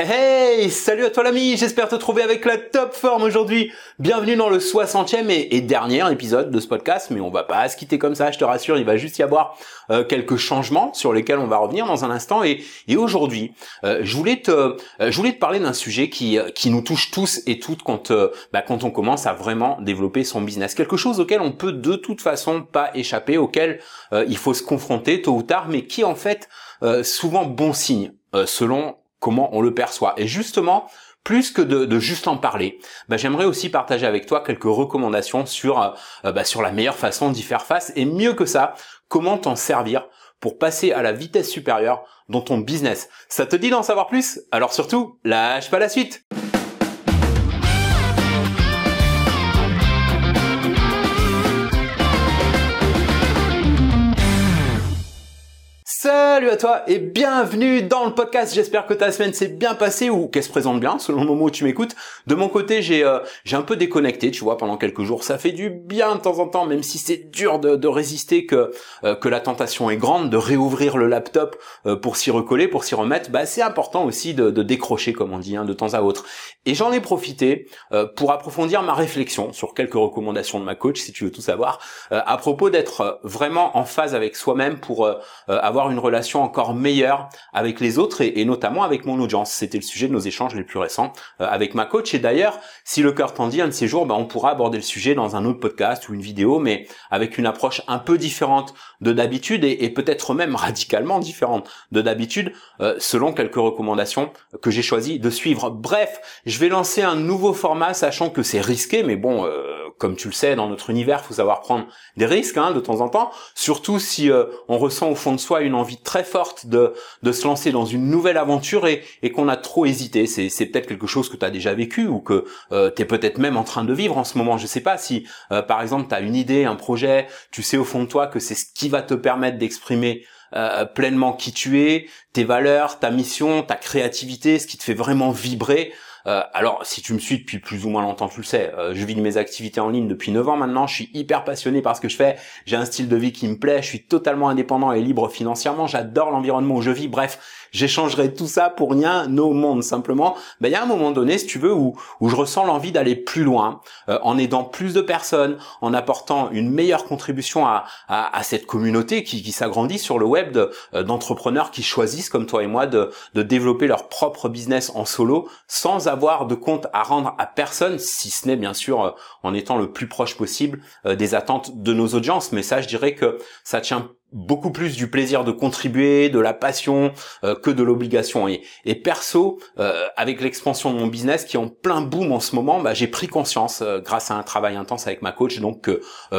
Hey, salut à toi l'ami, j'espère te trouver avec la top forme aujourd'hui. Bienvenue dans le 60e et, dernier épisode de ce podcast, mais on va pas se quitter comme ça, je te rassure, il va juste y avoir euh, quelques changements sur lesquels on va revenir dans un instant. Et, aujourd'hui, euh, je voulais te, euh, je voulais te parler d'un sujet qui, qui nous touche tous et toutes quand, bah, quand on commence à vraiment développer son business. Quelque chose auquel on peut de toute façon pas échapper, auquel il faut se confronter tôt ou tard, mais qui en fait souvent bon signe selon comment on le perçoit. Et justement, plus que de, juste en parler, bah, j'aimerais aussi partager avec toi quelques recommandations sur, euh, euh, bah, sur la meilleure façon d'y faire face et mieux que ça, comment t'en servir pour passer à la vitesse supérieure dans ton business. Ça te dit d'en savoir plus? Alors surtout, lâche pas la suite Salut à toi et bienvenue dans le podcast. J'espère que ta semaine s'est bien passée ou qu'elle se présente bien selon le moment où tu m'écoutes. De mon côté, j'ai euh, j'ai un peu déconnecté, tu vois, pendant quelques jours. Ça fait du bien de temps en temps, même si c'est dur de, de résister, que euh, que la tentation est grande, de réouvrir le laptop euh, pour s'y recoller, pour s'y remettre. Bah c'est important aussi de, de, décrocher, comme on dit, hein, de temps à autre. Et j'en ai profité pour approfondir ma réflexion sur quelques recommandations de ma coach, si tu veux tout savoir, à propos d'être vraiment en phase avec soi-même pour avoir une relation encore meilleure avec les autres et, notamment avec mon audience. C'était le sujet de nos échanges les plus récents euh, avec ma coach. Et d'ailleurs, si le cœur t'en dit, un de ces jours, ben, on pourra aborder le sujet dans un autre podcast ou une vidéo, mais avec une approche un peu différente de d'habitude et, peut-être même radicalement différente de d'habitude, euh, selon quelques recommandations que j'ai choisi de suivre. Bref, je vais lancer un nouveau format, sachant que c'est risqué, mais bon. Euh, comme tu le sais, dans notre univers, faut savoir prendre des risques hein, de temps en temps, surtout si euh, on ressent au fond de soi une envie très forte de, de se lancer dans une nouvelle aventure et, et qu'on a trop hésité. C'est, c'est peut-être quelque chose que tu as déjà vécu ou que euh, tu es peut-être même en train de vivre en ce moment. Je sais pas si, euh, par exemple, tu as une idée, un projet, tu sais au fond de toi que c'est ce qui va te permettre d'exprimer euh, pleinement qui tu es, tes valeurs, ta mission, ta créativité, ce qui te fait vraiment vibrer. Euh, alors, si tu me suis depuis plus ou moins longtemps, tu le sais, euh, je vis mes activités en ligne depuis 9 ans maintenant, je suis hyper passionné par ce que je fais, j'ai un style de vie qui me plaît, je suis totalement indépendant et libre financièrement, j'adore l'environnement où je vis, bref, j'échangerai tout ça pour rien au monde simplement. Ben, il y a un moment donné, si tu veux, où, où je ressens l'envie d'aller plus loin, euh, en aidant plus de personnes, en apportant une meilleure contribution à, à, à cette communauté qui, qui s'agrandit sur le web d'entrepreneurs qui choisissent, comme toi et moi, de, de développer leur propre business en solo sans avoir de compte à rendre à personne, si ce n'est bien sûr euh, en étant le plus proche possible euh, des attentes de nos audiences. Mais ça, je dirais que ça tient beaucoup plus du plaisir de contribuer, de la passion euh, que de l'obligation. Et, et perso, avec l'expansion de mon business qui est en plein boom en ce moment, bah, j'ai pris conscience grâce à un travail intense avec ma coach, donc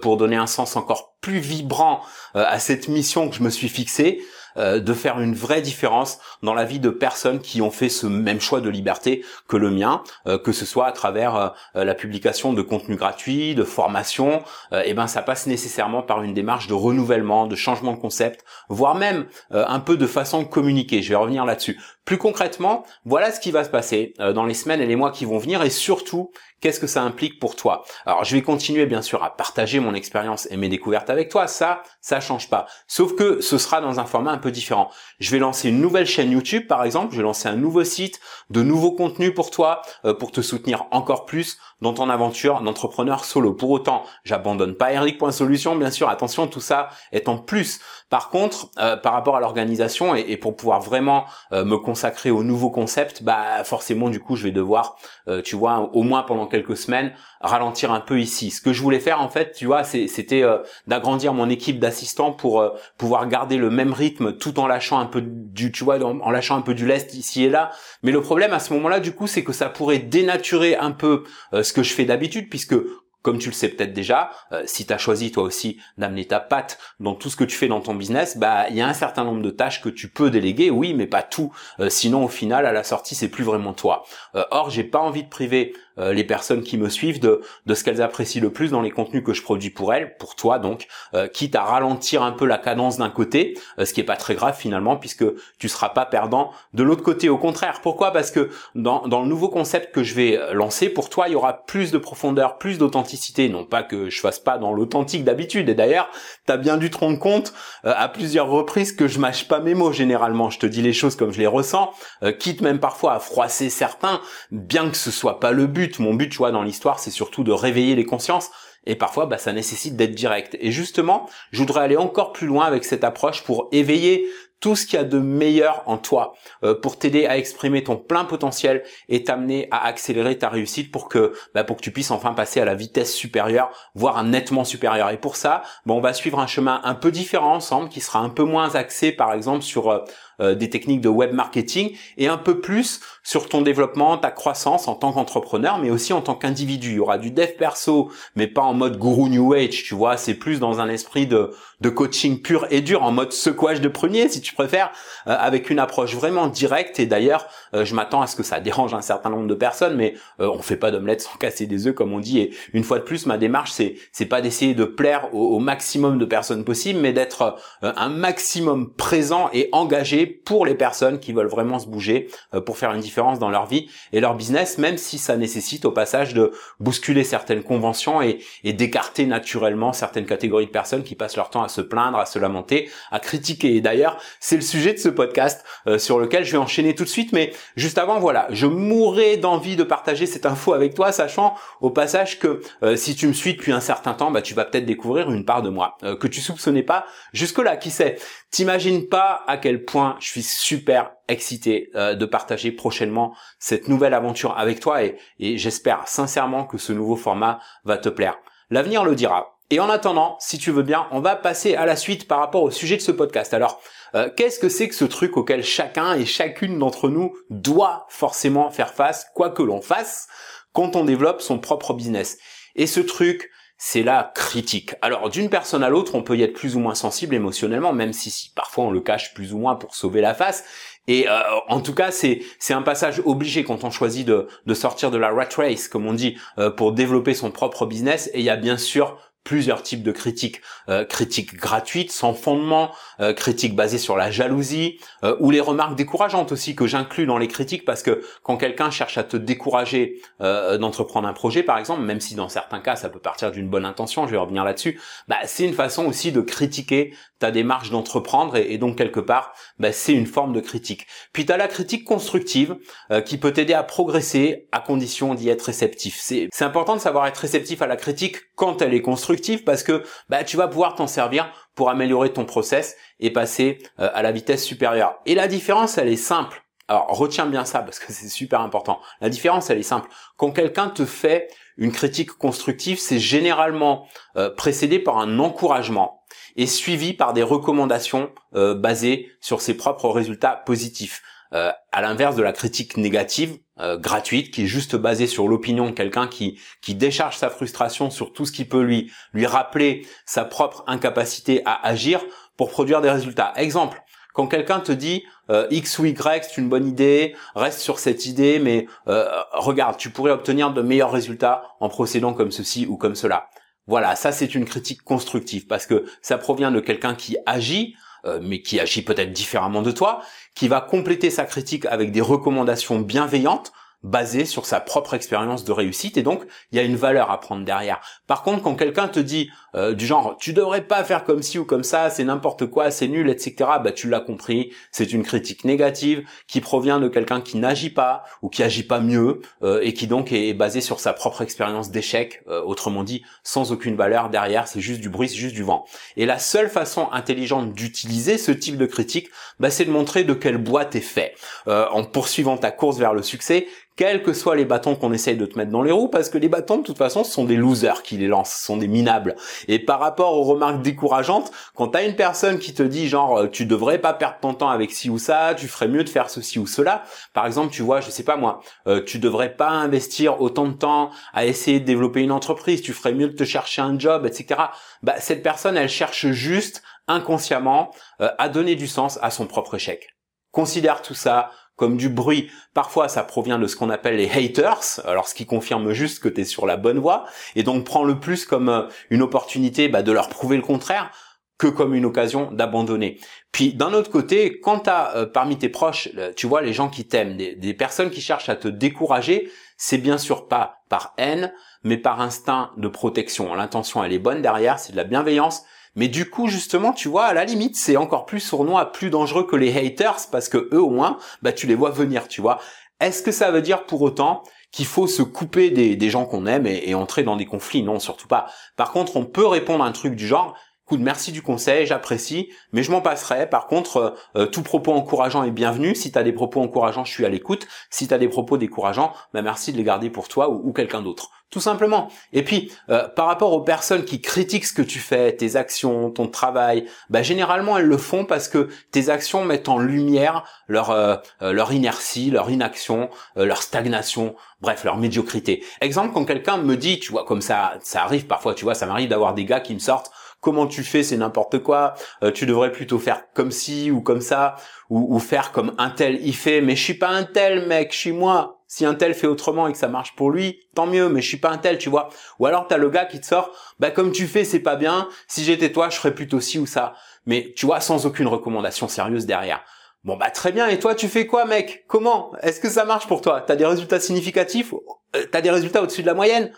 pour donner un sens encore plus vibrant à cette mission que je me suis fixée, euh, de faire une vraie différence dans la vie de personnes qui ont fait ce même choix de liberté que le mien, euh, que ce soit à travers euh, la publication de contenu gratuit, de formation, et eh ben ça passe nécessairement par une démarche de renouvellement, de changement de concept, voire même un peu de façon de communiquer. Je vais revenir là-dessus. Plus concrètement, voilà ce qui va se passer dans les semaines et les mois qui vont venir et surtout Qu'est-ce que ça implique pour toi? Alors, je vais continuer bien sûr à partager mon expérience et mes découvertes avec toi. Ça, ça change pas. Sauf que ce sera dans un format différent. Je vais lancer une nouvelle chaîne YouTube, par exemple. Je vais lancer un nouveau site, de nouveaux contenus pour toi, euh, pour te soutenir encore plus dans ton aventure d'entrepreneur solo. Pour autant, j'abandonne pas Eric.solution, bien sûr. Attention, tout ça est en plus. Par contre, euh, par rapport à l'organisation et, pour pouvoir vraiment euh, me consacrer au nouveau concept, bah forcément, du coup, je vais devoir, tu vois, au moins pendant quelques semaines, ralentir un peu ici. Ce que je voulais faire en fait, tu vois, c'était euh, d'agrandir mon équipe d'assistants pour euh, pouvoir garder le même rythme tout en lâchant un peu du, tu vois, en, lâchant un peu du lest ici et là. Mais le problème à ce moment-là, du coup, c'est que ça pourrait dénaturer un peu euh, ce que je fais d'habitude, puisque comme tu le sais peut-être déjà, euh, si tu as choisi toi aussi d'amener ta patte dans tout ce que tu fais dans ton business, bah il y a un certain nombre de tâches que tu peux déléguer, oui, mais pas tout. Euh, sinon au final à la sortie c'est plus vraiment toi. Euh, or j'ai pas envie de priver euh, les personnes qui me suivent de, de ce qu'elles apprécient le plus dans les contenus que je produis pour elles, pour toi donc, euh, quitte à ralentir un peu la cadence d'un côté, euh, ce qui est pas très grave finalement puisque tu seras pas perdant de l'autre côté. Au contraire, pourquoi? Parce que dans, dans le nouveau concept que je vais lancer, pour toi, il y aura plus de profondeur, plus d'authenticité. Non pas que je fasse pas dans l'authentique d'habitude. Et d'ailleurs, tu as bien dû te rendre compte à plusieurs reprises que je mâche pas mes mots généralement. Je te dis les choses comme je les ressens, quitte même parfois à froisser certains, bien que ce soit pas le but. Mon but, tu vois, dans l'histoire, c'est surtout de réveiller les consciences. Et parfois, bah, ça nécessite d'être direct. Et justement, je voudrais aller encore plus loin avec cette approche pour éveiller tout ce qu'il y a de meilleur en toi euh, pour t'aider à exprimer ton plein potentiel et t'amener à accélérer ta réussite pour que bah, pour que tu puisses enfin passer à la vitesse supérieure, voire nettement supérieure. Et pour ça, bah, on va suivre un chemin un peu différent ensemble, qui sera un peu moins axé, par exemple, sur euh, euh, des techniques de web marketing et un peu plus sur ton développement, ta croissance en tant qu'entrepreneur, mais aussi en tant qu'individu. Il y aura du dev perso, mais pas en mode guru new age, tu vois. C'est plus dans un esprit de, de coaching pur et dur, en mode secouage de premier, si tu préfères, euh, avec une approche vraiment directe. Et d'ailleurs, euh, je m'attends à ce que ça dérange un certain nombre de personnes, mais on fait pas d'omelette sans casser des œufs, comme on dit. Et une fois de plus, ma démarche, c'est c'est pas d'essayer de plaire au, au, maximum de personnes possible, mais d'être un maximum présent et engagé pour les personnes qui veulent vraiment se bouger euh, pour faire une différence dans leur vie et leur business, même si ça nécessite au passage de bousculer certaines conventions et, et d'écarter naturellement certaines catégories de personnes qui passent leur temps à se plaindre, à se lamenter, à critiquer. Et d'ailleurs, c'est le sujet de ce podcast euh, sur lequel je vais enchaîner tout de suite. Mais juste avant, voilà, je mourrais d'envie de partager cette info avec toi, sachant au passage que euh, si tu me suis depuis un certain temps, bah, tu vas peut-être découvrir une part de moi que tu soupçonnais pas jusque-là. Qui sait T'imagines pas à quel point je suis super excité euh, de partager prochainement cette nouvelle aventure avec toi et, j'espère sincèrement que ce nouveau format va te plaire. L'avenir le dira. Et en attendant, si tu veux bien, on va passer à la suite par rapport au sujet de ce podcast. Alors, euh, qu'est-ce que c'est que ce truc auquel chacun et chacune d'entre nous doit forcément faire face, quoi que l'on fasse, quand on développe son propre business? Et ce truc, c'est la critique. Alors d'une personne à l'autre, on peut y être plus ou moins sensible émotionnellement, même si, parfois on le cache plus ou moins pour sauver la face. Et euh, en tout cas, c'est un passage obligé quand on choisit de, de sortir de la rat race, comme on dit, euh, pour développer son propre business. Et il y a bien sûr plusieurs types de critiques. Euh, critiques gratuites, sans fondement, euh, critiques basées sur la jalousie, euh, ou les remarques décourageantes aussi que j'inclus dans les critiques parce que quand quelqu'un cherche à te décourager euh, d'entreprendre un projet, par exemple, même si dans certains cas ça peut partir d'une bonne intention, je vais revenir là-dessus, bah, c'est une façon aussi de critiquer ta démarche d'entreprendre et, donc quelque part, bah, c'est une forme de critique. Puis tu as la critique constructive qui peut t'aider à progresser à condition d'y être réceptif. C'est important de savoir être réceptif à la critique quand elle est constructive parce que bah, tu vas pouvoir t'en servir pour améliorer ton process et passer euh, à la vitesse supérieure. Et la différence, elle est simple. Alors retiens bien ça parce que c'est super important. La différence, elle est simple. Quand quelqu'un te fait une critique constructive, c'est généralement euh, précédé par un encouragement et suivi par des recommandations euh, basées sur ses propres résultats positifs. à l'inverse de la critique négative, euh, gratuite qui est juste basée sur l'opinion de quelqu'un qui qui décharge sa frustration sur tout ce qui peut lui lui rappeler sa propre incapacité à agir pour produire des résultats. Exemple, quand quelqu'un te dit euh, X ou Y, c'est une bonne idée, reste sur cette idée, mais euh, regarde, tu pourrais obtenir de meilleurs résultats en procédant comme ceci ou comme cela. Voilà, ça c'est une critique constructive parce que ça provient de quelqu'un qui agit euh, mais qui agit peut-être différemment de toi, qui va compléter sa critique avec des recommandations bienveillantes basé sur sa propre expérience de réussite et donc il y a une valeur à prendre derrière. Par contre, quand quelqu'un te dit euh, du genre tu devrais pas faire comme ci ou comme ça, c'est n'importe quoi, c'est nul, etc. Bah tu l'as compris, c'est une critique négative qui provient de quelqu'un qui n'agit pas ou qui agit pas mieux euh, et qui donc est basé sur sa propre expérience d'échec, euh, autrement dit sans aucune valeur derrière, c'est juste du bruit, c'est juste du vent. Et la seule façon intelligente d'utiliser ce type de critique, bah, c'est de montrer de quel bois t'es fait. en poursuivant ta course vers le succès, quels que soient les bâtons qu'on essaye de te mettre dans les roues, parce que les bâtons, de toute façon, sont des losers qui les lancent, ce sont des minables. Et par rapport aux remarques décourageantes, quand t'as une personne qui te dit genre, euh, tu devrais pas perdre ton temps avec ci ou ça, tu ferais mieux de faire ceci ou cela, par exemple, tu vois, je sais pas moi, euh, tu devrais pas investir autant de temps à essayer de développer une entreprise, tu ferais mieux de te chercher un job, etc. Bah, cette personne, elle cherche juste inconsciemment euh, à donner du sens à son propre échec. Considère tout ça comme du bruit. Parfois, ça provient de ce qu'on appelle les haters, alors ce qui confirme juste que tu es sur la bonne voie, et donc prends le plus comme euh, une opportunité bah, de leur prouver le contraire que comme une occasion d'abandonner. Puis d'un autre côté, quand tu as euh, parmi tes proches, tu vois, les gens qui t'aiment, des, des personnes qui cherchent à te décourager, c'est bien sûr pas par haine, mais par instinct de protection. L'intention, elle est bonne derrière, c'est de la bienveillance, mais du coup, justement, tu vois, à la limite, c'est encore plus sournois, plus dangereux que les haters, parce que eux, au moins, bah, tu les vois venir, tu vois. Est-ce que ça veut dire pour autant qu'il faut se couper des, gens qu'on aime et, et, entrer dans des conflits? Non, surtout pas. Par contre, on peut répondre à un truc du genre, merci du conseil, j'apprécie, mais je m'en passerai. Par contre, euh, euh, tout propos encourageant est bienvenu. Si tu as des propos encourageants, je suis à l'écoute. Si tu as des propos décourageants, bah merci de les garder pour toi ou, quelqu'un d'autre. Tout simplement. Et puis, euh, par rapport aux personnes qui critiquent ce que tu fais, tes actions, ton travail, bah, généralement elles le font parce que tes actions mettent en lumière leur leur inertie, leur inaction, leur stagnation, bref, leur médiocrité. Exemple, quand quelqu'un me dit, tu vois, comme ça, ça arrive parfois, tu vois, ça m'arrive d'avoir des gars qui me sortent comment tu fais, c'est n'importe quoi. Euh, tu devrais plutôt faire comme ci ou comme ça, ou, faire comme un tel il fait. Mais je suis pas un tel, mec, je suis moi. Si un tel fait autrement et que ça marche pour lui, tant mieux, mais je suis pas un tel, tu vois. Ou alors t'as le gars qui te sort, bah comme tu fais, c'est pas bien. Si j'étais toi, je ferais plutôt ci ou ça. Mais tu vois, sans aucune recommandation sérieuse derrière. Bon bah très bien, et toi tu fais quoi mec? Comment? Est-ce que ça marche pour toi? T'as des résultats significatifs? Euh, T'as des résultats au-dessus de la moyenne?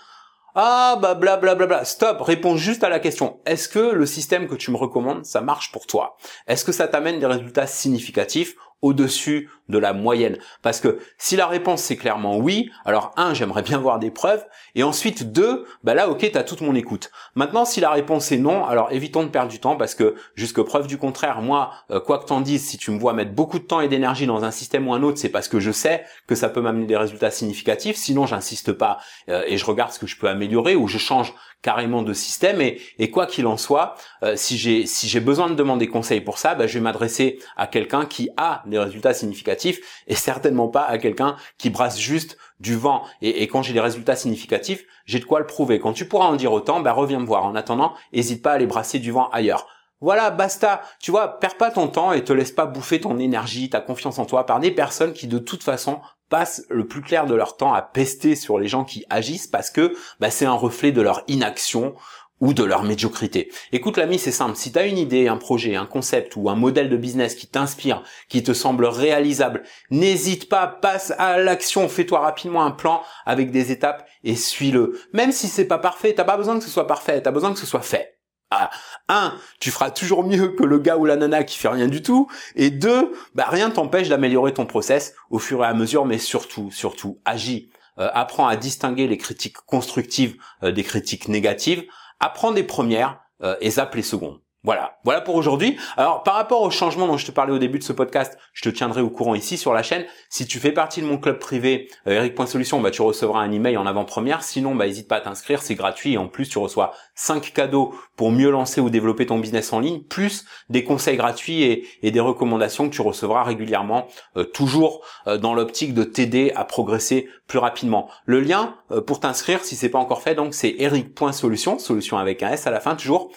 Ah bah bla bla bla bla. Stop, réponds juste à la question. Est-ce que le système que tu me recommandes, ça marche pour toi? Est-ce que ça t'amène des résultats significatifs au-dessus de la moyenne Parce que si la réponse c'est clairement oui, alors un, j'aimerais bien voir des preuves, et ensuite deux, bah là ok, t'as toute mon écoute. Maintenant, si la réponse est non, alors évitons de perdre du temps parce que jusque preuve du contraire, moi, euh, quoi que t'en dises, si tu me vois mettre beaucoup de temps et d'énergie dans un système ou un autre, c'est parce que je sais que ça peut m'amener des résultats significatifs. Sinon, j'insiste pas euh, et je regarde ce que je peux améliorer ou je change carrément de système et, et quoi qu'il en soit, euh, si j'ai si j'ai besoin de demander conseil pour ça, bah, je vais m'adresser à quelqu'un qui a résultats significatifs et certainement pas à quelqu'un qui brasse juste du vent. Et, quand j'ai des résultats significatifs, j'ai de quoi le prouver. Quand tu pourras en dire autant, bah reviens me voir. En attendant, n'hésite pas à aller brasser du vent ailleurs. Voilà, basta. Tu vois, perds pas ton temps et te laisse pas bouffer ton énergie, ta confiance en toi par des personnes qui de toute façon passent le plus clair de leur temps à pester sur les gens qui agissent parce que bah, c'est un reflet de leur inaction ou de leur médiocrité. Écoute l'ami, c'est simple. Si tu as une idée, un projet, un concept ou un modèle de business qui t'inspire, qui te semble réalisable, n'hésite pas, passe à l'action, fais-toi rapidement un plan avec des étapes et suis-le. Même si c'est pas parfait, t'as pas besoin que ce soit parfait, t'as besoin que ce soit fait. Ah, un, tu feras toujours mieux que le gars ou la nana qui fait rien du tout. Et deux, bah rien t'empêche d'améliorer ton process au fur et à mesure, mais surtout, surtout, agis. Euh, apprends à distinguer les critiques constructives euh, des critiques négatives. Apprends des premières euh, et zappe les secondes. Voilà, voilà pour aujourd'hui. Alors par rapport au changement dont je te parlais au début de ce podcast, je te tiendrai au courant ici sur la chaîne. Si tu fais partie de mon club privé euh, Eric.solution, bah tu recevras un email en avant-première. Sinon, bah n'hésite pas à t'inscrire, c'est gratuit et en plus tu reçois 5 cadeaux pour mieux lancer ou développer ton business en ligne, plus des conseils gratuits et, des recommandations que tu recevras régulièrement, euh, toujours euh, dans l'optique de t'aider à progresser plus rapidement. Le lien pour t'inscrire, si c'est pas encore fait, donc c'est eric.solution, solution avec un S à la fin toujours.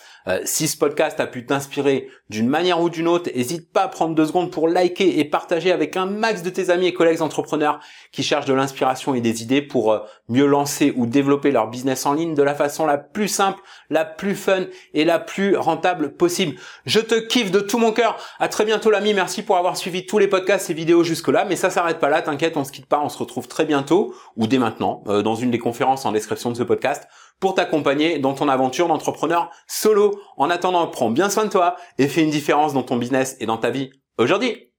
Si ce podcast a pu t'inspirer d'une manière ou d'une autre, n'hésite pas à prendre deux secondes pour liker et partager avec un max de tes amis et collègues entrepreneurs qui cherchent de l'inspiration et des idées pour euh, mieux lancer ou développer leur business en ligne de la façon la plus simple, la plus fun et la plus rentable possible. Je te kiffe de tout mon cœur. À très bientôt l'ami. Merci pour avoir suivi tous les podcasts et vidéos jusque là. Mais ça s'arrête pas là. T'inquiète, on se quitte pas. On se retrouve très bientôt ou dès maintenant euh, dans une des conférences en description de ce podcast pour t'accompagner dans ton aventure d'entrepreneur solo. En attendant, prends bien soin de toi et fais une différence dans ton business et dans ta vie aujourd'hui.